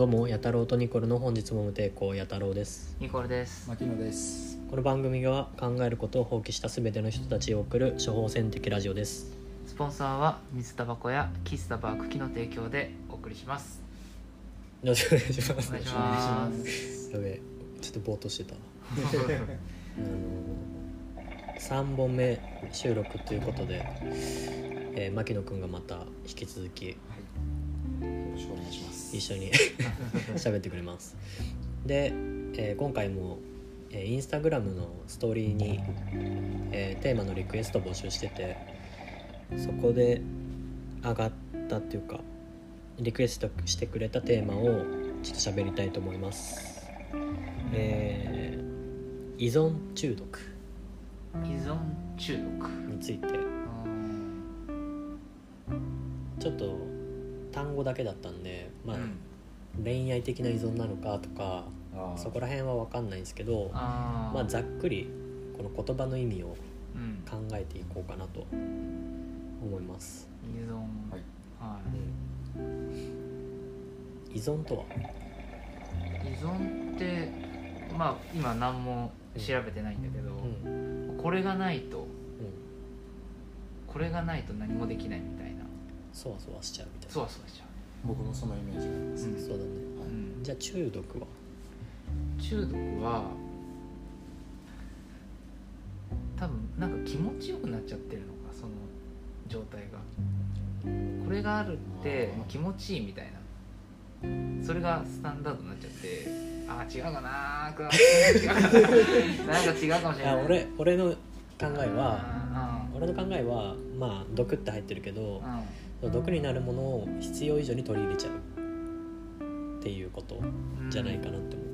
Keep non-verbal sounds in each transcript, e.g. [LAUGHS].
どうもやたろうとニコルの本日も無抵抗やたろうですニコルです。牧野です。この番組は考えることを放棄したすべての人たちを送る処方箋的ラジオですスポンサーは水タバコや喫茶バー茎の提供でお送りします。よろしくお願いしますお願いします。やべえちょっとぼーっとしてた [LAUGHS] あの3本目収録ということで、えー、牧野くんがまた引き続き一緒に [LAUGHS] 喋ってくれます。で、えー今回も、えーインスタグラムのストーリーに、えーテーマのリクエスト募集しててそこで上がったっていうかリクエストしてくれたテーマをちょっと喋りたいと思います。えー依存中毒。依存中毒？について。うん。ちょっと単語だけだったんでまあ、うん。恋愛的な依存なのかとかそこら辺は分かんないんですけどまあざっくりこの言葉の意味をうん。考えていこうかなと思います、依存。はい。は依存とは、い。依存ってまあ今何も調べてないんだけど、うん。これがないとうん、これがないと何もできないみたいな。そわそわしちゃうみたいな。そうはそうしちゃ僕もそのイメージがあります。うん。そうだね。う。うん。じゃあ中毒は？中毒は多分なんか気持ちよくなっちゃってるのかその状態が。これがあるって気持ちいいみたいな。それがスタンダードになっちゃってあー違うかなー違うかななんか違うかもしいれない。や俺俺の考えはあ俺の考えはまあ毒って入ってるけどーうん毒になるものを必要以上に取り入れちゃう。っていうことうんじゃないかなって思う、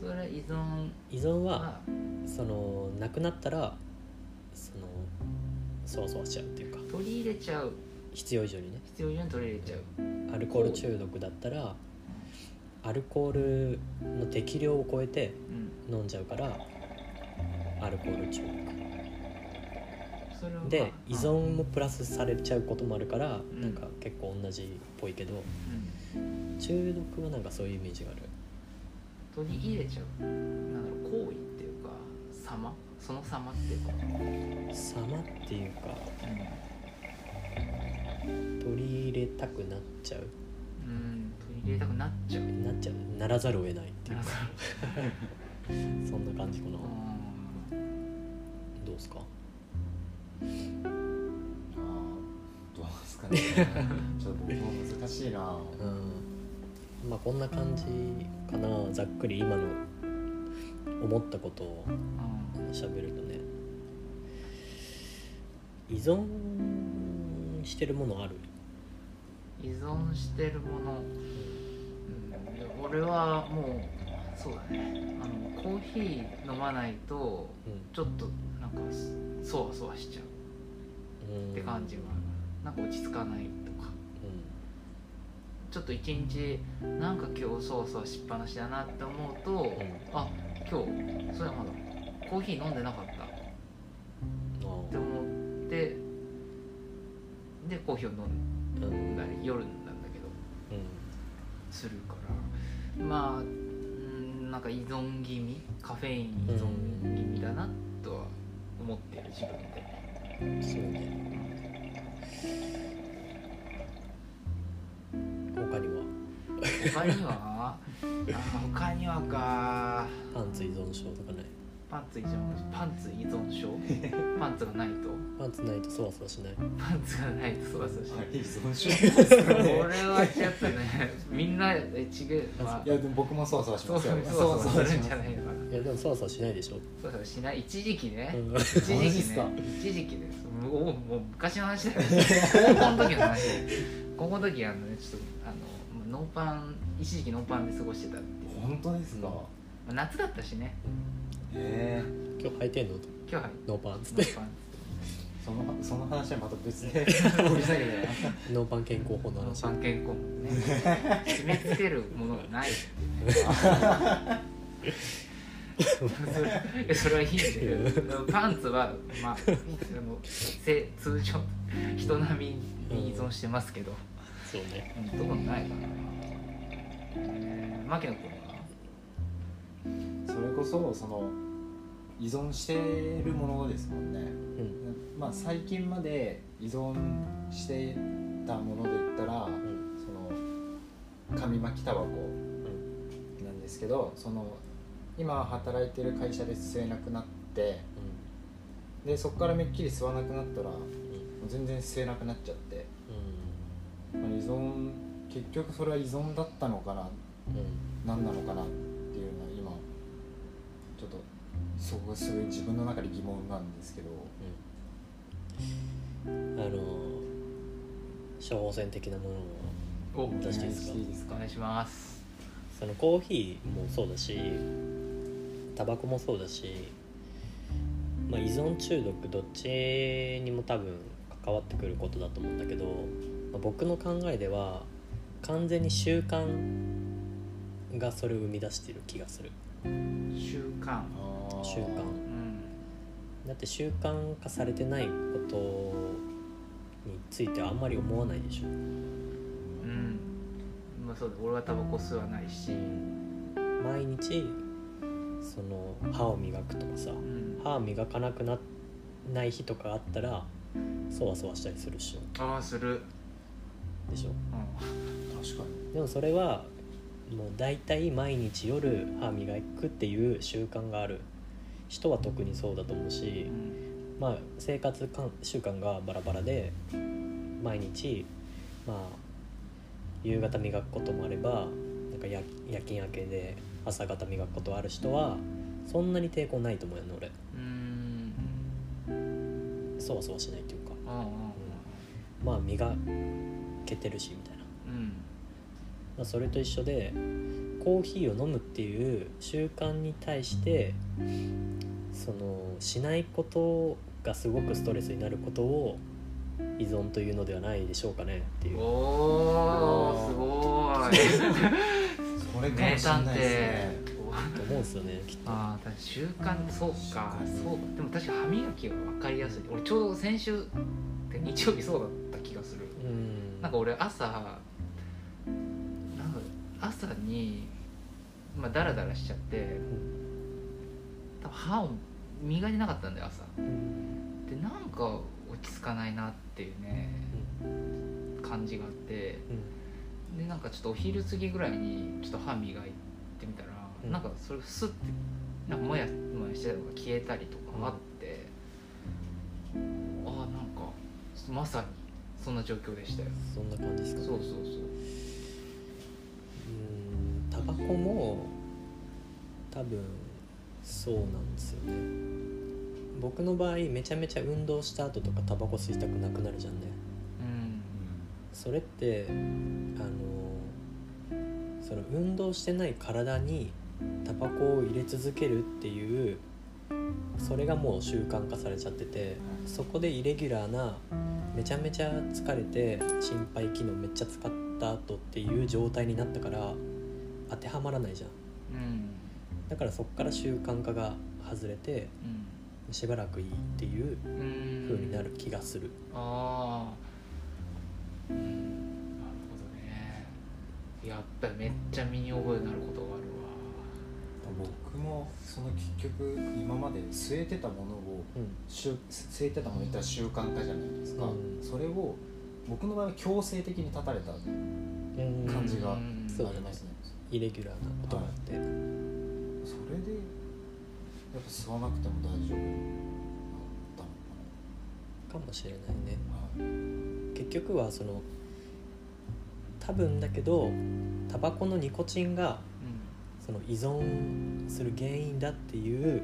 それ依存。依存ははそのなくなったらそのそわそわしちゃうっていうか。取り入れちゃう。必要以上にね。必要以上に取り入れちゃう。アルコール中毒だったらアルコールの適量を超えてうん。飲んじゃうからアルコール中毒で依うん。存もプラスされちゃうこともあるから、ん。なんか結構同じっぽいけどうん。中毒はなんかそういうイメージがある。取り入れちゃう。なんだろう行為っていうか様？その様っていうか、様っていうか取り入れたくなっちゃう。うん取り入れたくなっちゃう。なっちゃう。ならざるを得ないっていうか。[LAUGHS] そんな感じかな。どうですか？どうですかね。[LAUGHS] ちょっと僕も難しいな。うん。まあこんな感じかな。ざっくり今の思ったことをうん。喋るとね。依存してるものある？依存してるもの、うん、俺はもうそうだね。あのコーヒー飲まないとうちょっとなんかそわそわしちゃう。うんって感じはあるなんか落ち着かないとか。ちょっと一日なんか今日そわそわしっぱなしだなって思うと、ん。あ今日それはまだコーヒー飲んでなかった。っうんて思ってでコーヒーを飲んんだり夜なんだけどうん。するから。まあうんなんか依存気味？カフェイン依存気味だなとは思ってる自分でそうね。他には？他には？あ他にはか。パンツ依存症とかない？パンツ依存パンツ依存症？[LAUGHS] パンツがないと？パンツないとそわそわしない。パンツがないとそわそわしない。依存症？ですかこね。れはちょっとねみんなえ違う。まあいやでも僕もそわそわしそうますよ。そうそうするんじゃい。ないのかないやでもそわそわしないでしょ、そうそうしない。一時期ね。うん。一時期ね。一時期です。もうもう昔の話だよ。高校の時の話高校の時あのねちょっとあのノーパン一時期ノーパンで過ごしてたっていう。本当ですか？夏だったしね。へえ。今日履いてんの？と今日はノーパンっつって。ノーパンそのその話はまた別で。掘り下げて。ノーパン健康法のノー話パン健康もね。決めつけるものがない。[LAUGHS] [LAUGHS] [LAUGHS] それいやそれはいいんだけど。パンツはまああのせ通常人並みに依存してますけど、そうね。うん、どこないかな。えー牧野君は。それこそその依存してるものですもんね、うん。まあ最近まで依存してたもので言ったら、ん。その紙巻きタバコなんですけどその今働いてる会社で吸えなくなってでそこからめっきり吸わなくなったらもう全然吸えなくなっちゃって、うん。まあ依存結局それは依存だったのかなうん。何なのかなっていうのは今ちょっとそこがすごい自分の中で疑問なんですけど。うん。あの処方箋的なものをお出していいですか？いいですか？お願いします。そのコーヒーもそうだしタバコもそうだし、まあ、依存中毒どっちにも多分関わってくることだと思うんだけど、まあ僕の考えでは完全に習慣がそれを生み出している気がする。習慣。習慣。うん。だって習慣化されてないことについてはあんまり思わないでしょ。うん。まあそうだ。俺はタバコ吸わないし。毎日その歯を磨くとかさうん。歯磨かなくなない日とかあったらそわそわしたりするっしょ。ああする。でしょ？う確かに。でもそれはもう大体毎日夜歯磨くっていう習慣がある。人は特にそうだと思うしん。まあ生活かん習慣がバラバラで毎日まあ夕方磨くこともあればなんか夜夜勤明けで朝方磨くことある人はそんなに抵抗ないと思うよね俺。うん。そわそわしないっていうか。うんうんまあ磨けてるしみたいな、うん。まあ、それと一緒でコーヒーを飲むっていう習慣に対してそのしないことがすごくストレスになることを依存というのではないでしょうかねっていう。おおすごい。そ [LAUGHS] れかもしれないですねと思うんですよねきっと。ああ習慣そうかそうでも確か歯磨きは分かりやすい。俺ちょうど先週って日曜日そうだった気がする。うん。なんか俺朝なんか朝にまあダラダラしちゃって多分歯を磨いてなかったんだよ朝。うん。でなんか落ち着かないなっていうね感じがあって。うんでなんかちょっとお昼過ぎぐらいにちょっと歯磨いてみたら、うん。なんかそれスッてなんかもやもやしてたのが消えたりとかあって、ああなんかまさにそんな状況でしたよ。そんな感じですか？そうそうそう。うんタバコも多分そうなんですよね。僕の場合めちゃめちゃ運動した後とかタバコ吸いたくなくなるじゃんね。うんそれってあのその運動してない体にタバコを入れ続けるっていうそれがもう習慣化されちゃっててそこでイレギュラーなめちゃめちゃ疲れて心肺機能めっちゃ使った後っていう状態になったから当てはまらないじゃん。うん。だからそこから習慣化が外れてしばらくいいっていううんうん風になる気がする。ああうんなるほどね。やっぱりめっちゃ身に覚えのあることがある僕もその結局今まで据えてたものをうん。習据えてたもの言ったら習慣化じゃないですか、うん。それを僕の場合は強制的に断たれたうん感じがありますね、イレギュラーなことがあって、それでやっぱ吸わなくても大丈夫だったのかもしれないね。かな、結局はその多分だけどタバコのニコチンがその依存する原因だっていう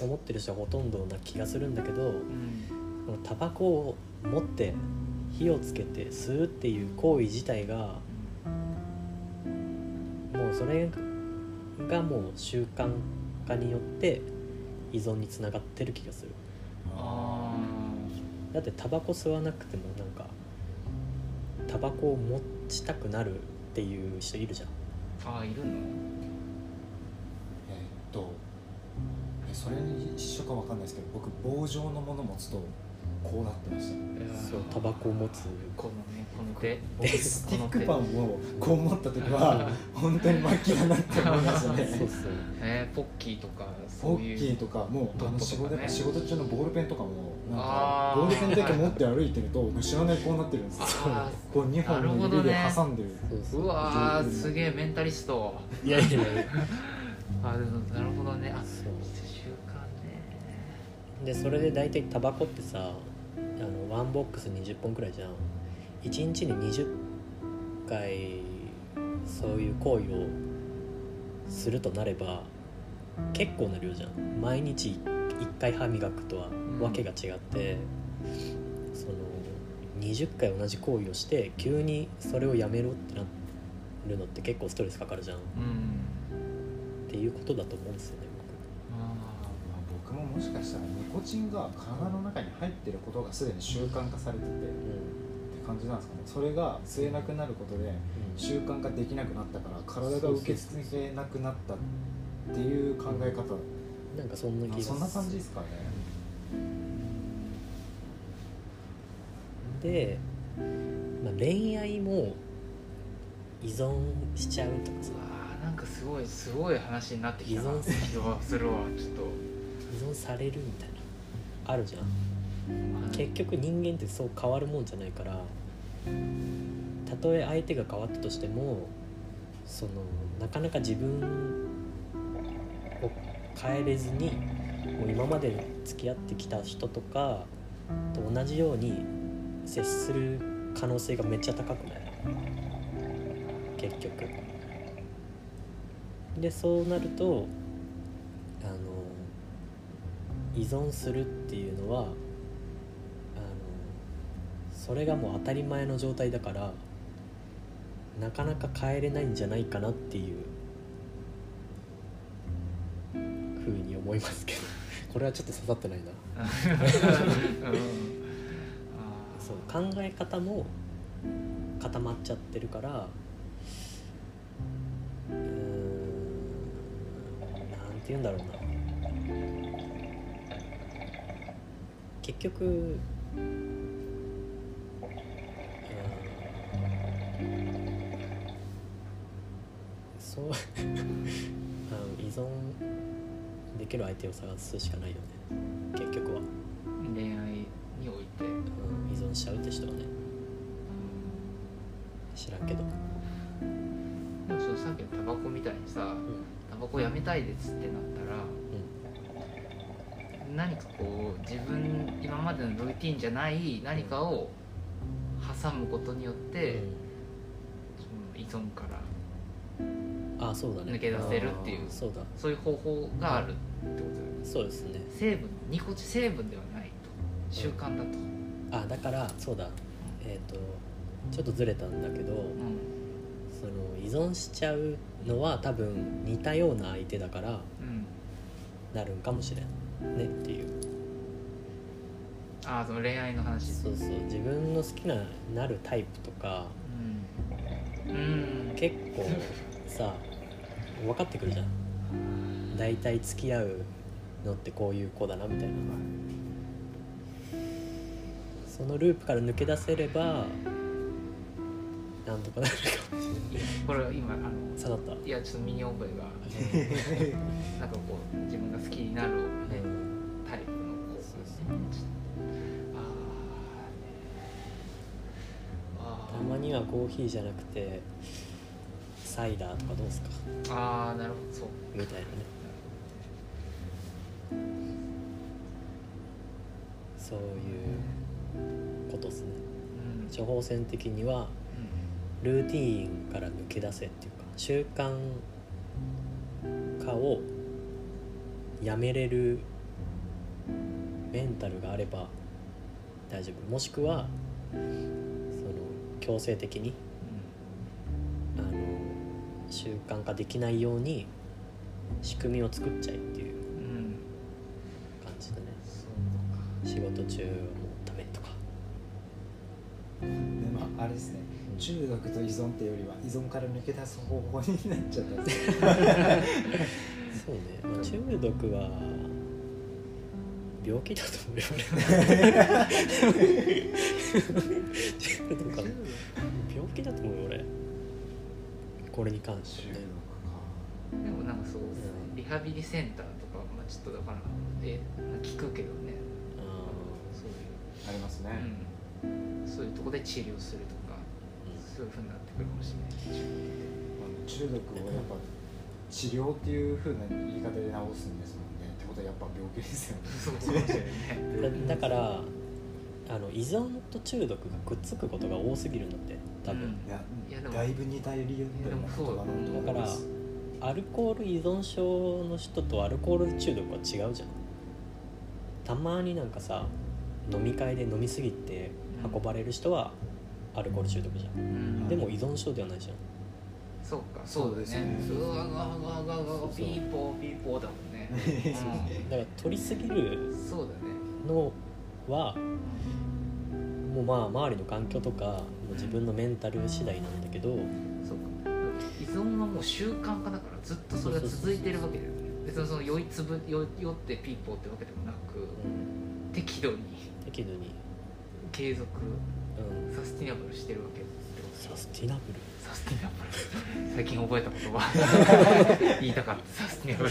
思ってる人はほとんどな気がするんだけどうん。タバコを持って火をつけて吸うっていう行為自体がもうそれがもう習慣化によって依存につながってる気がする。あだってタバコ吸わなくてもなんかタバコを持ちたくなるっていう人いるじゃん。あああいるのえーっとえそれに一緒かわかんないですけど僕棒状のもの持つとこうなってました。ねそそうタバコを持つ。このねこの手。僕スティックパンをこう持った時は [LAUGHS] 本当に末期だなって思いましたね。そうっすよね。えー、ポッキーとかポッそういう。キーとかもうあの仕事仕事中のボールペンとかもなんかボー。ルペンだけ持って歩いてると知らないこうなってるんですよ。あこう2本の指で挟んでる。そうそう。うわーすげえメンタリスト。いやいやいや。[LAUGHS] あでもなるほどね。あそう。習慣ね。でそれで大体タバコってさあのワンボックス20本くらいじゃん。1日に20回そういう行為をするとなれば結構な量じゃん。毎日1回歯磨くとはわけが違って、その20回同じ行為をして急にそれをやめろってなるのって結構ストレスかかるじゃん。っうん。ていうことだと思うんですよねももしかしたらニコチンが体の中に入ってることがすでに習慣化されててって僕感じなんですかね。それが吸えなくなることで習慣化できなくなったから体が受け付けなくなったっていう考え方。うん、なんかそんな気があそんな感じですかね。で、まあ、恋愛も依存しちゃうとかさ。あなんかすごいすごい話になってきたな。依存する。気はするわちょっ依存されるみたいな。あるじゃん。と結局人間ってそう変わるもんじゃないからたとえ相手が変わったとしてもそのなかなか自分を変えれずにもう今まで付き合ってきた人とかと同じように接する可能性がめっちゃ高くない？結局。でそうなると依存するっていうのはあのそれがもう当たり前の状態だからなかなか変えれないんじゃないかなっていうふうに思いますけど。[LAUGHS] これはちょっと刺さってないな。うん。そう考え方も固まっちゃってるからうーんなんて言うんだろうな結局そう [LAUGHS] あの依存できる相手を探すしかないよね。結局は、恋愛において。うん、依存しちゃうって人はね。知らんけど。でもそのさっきのタバコみたいにさタバコやめたいですってなったら何かこう自分今までのルーティンじゃない何かを挟むことによって、その依存からあそうだね。抜け出せるっていうそうだ。そういう方法があるってことだよね。そうですね。成分ニコチン成分ではないと。習慣だと、あだからそうだ。えっ、とちょっとずれたんだけどうん。その依存しちゃうのは多分似たような相手だからうん、なるんかもしれんねっていう。ああその恋愛の話。そうそう。自分の好きななるタイプとか。うん、うん、結構さ分かってくるじゃん。大体付き合うのってこういう子だなみたいなそのループから抜け出せればなんとかなるかもしれない。これは今あの刺さった。いやちょっと身に覚えが。[LAUGHS] なんかこう自分が好きになる、まにはコーヒーじゃなくてサイダーとかどうですか？ーあーなるほどそう。みたいなね。そういうことですね。うん。処方箋的にはルーティーンから抜け出せっていうか習慣化をやめれるメンタルがあれば大丈夫。もしくは強制的にあの習慣化できないように仕組みを作っちゃえっていう感じだね。仕事中はもうダメとか。でまああれですね。中毒と依存っていうよりは依存から抜け出す方法になっちゃった。[LAUGHS] そうね、まあ、中毒は病気だと思うよ俺病気だと思うよ俺これに関してねでもなんかそう、んリハビリセンターとか、まあ、ちょっとだからえ聞くけどね。あそういうありますね、うん、そういうとこで治療するとか、そういうふうになってくるかもしれない中毒をやっぱ治療っていうふうな言い方で治すんですもんことはやっぱ病気ですよね。[LAUGHS] そうね。ー [LAUGHS] だだからあの依存と中毒がくっつくことが多すぎるんだって多分、うん。いやいやでもだいぶ似たような言葉だと思いますアルコール依存症の人とアルコール中毒は違うじゃん。たまになんかさ飲み会で飲みすぎて運ばれる人はアルコール中毒じゃん、うん。でも依存症ではないじゃん。そうかそうですね。うわががががピーポーピーポーだもんね、だから取りすぎるうん、そうだね。のはもうまあ周りの環境とかもう自分のメンタル次第なんだけどそうか。依存はもう習慣化だからずっとそれが続いてるわけだよね。別にその酔いつぶ酔酔ってピーポーってわけでもなくうん。適度に。適度に、継続。うん、サスティナブルしてるわけサスティナブル？サスティナブル。最近覚えた言葉。[LAUGHS] 言いたかった。サスティナブル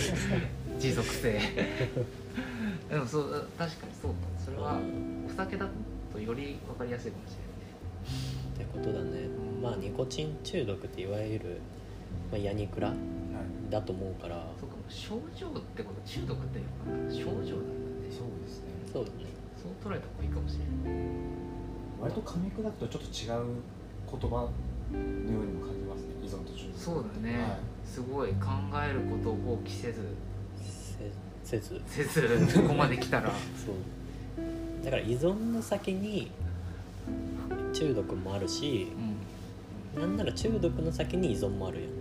持続性。[LAUGHS] でもそう確かにそうか。それはお酒だとより分かりやすいかもしってことだね。まあニコチン中毒っていわゆる、まあ、ヤニクラだと思うから。れないそうかも症状ってこと中毒っていうのかな。症状なんだね。そうですね。そうだね。そう捉えた方がいいかもしれない割と噛み砕くとちょっと違う言葉のようにも感じますね。依存と中毒。そうだね、はい。すごい考えることを放棄せずせせず。せずここまで来たら。[LAUGHS] そう。だから依存の先に中毒もあるしうん。なんなら中毒の先に依存もあるやん。っ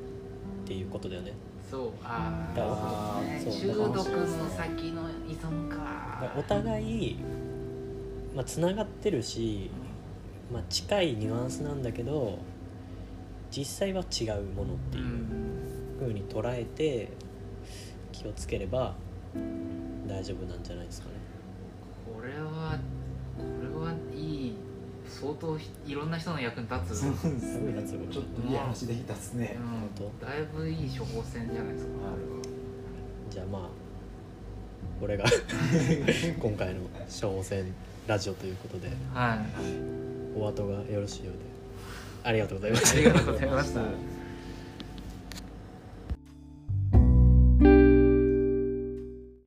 ていうことだよね。そう。ああ、ね、中毒の先の依存だかお互いまあつながってるし、まあ、近いニュアンスなんだけど実際は違うものってういうん。風に捉えて気をつければ大丈夫なんじゃないですかね。これはこれはいい相当いろんな人の役に立つ。すすごい立つちょっといい話できたっすね、うん、本だいぶいい処方箋じゃないですか。こじゃあまあこれが [LAUGHS] 今回の処方箋ラジオということではい。お後がよろしいようでありがとうございました。ありがとうございました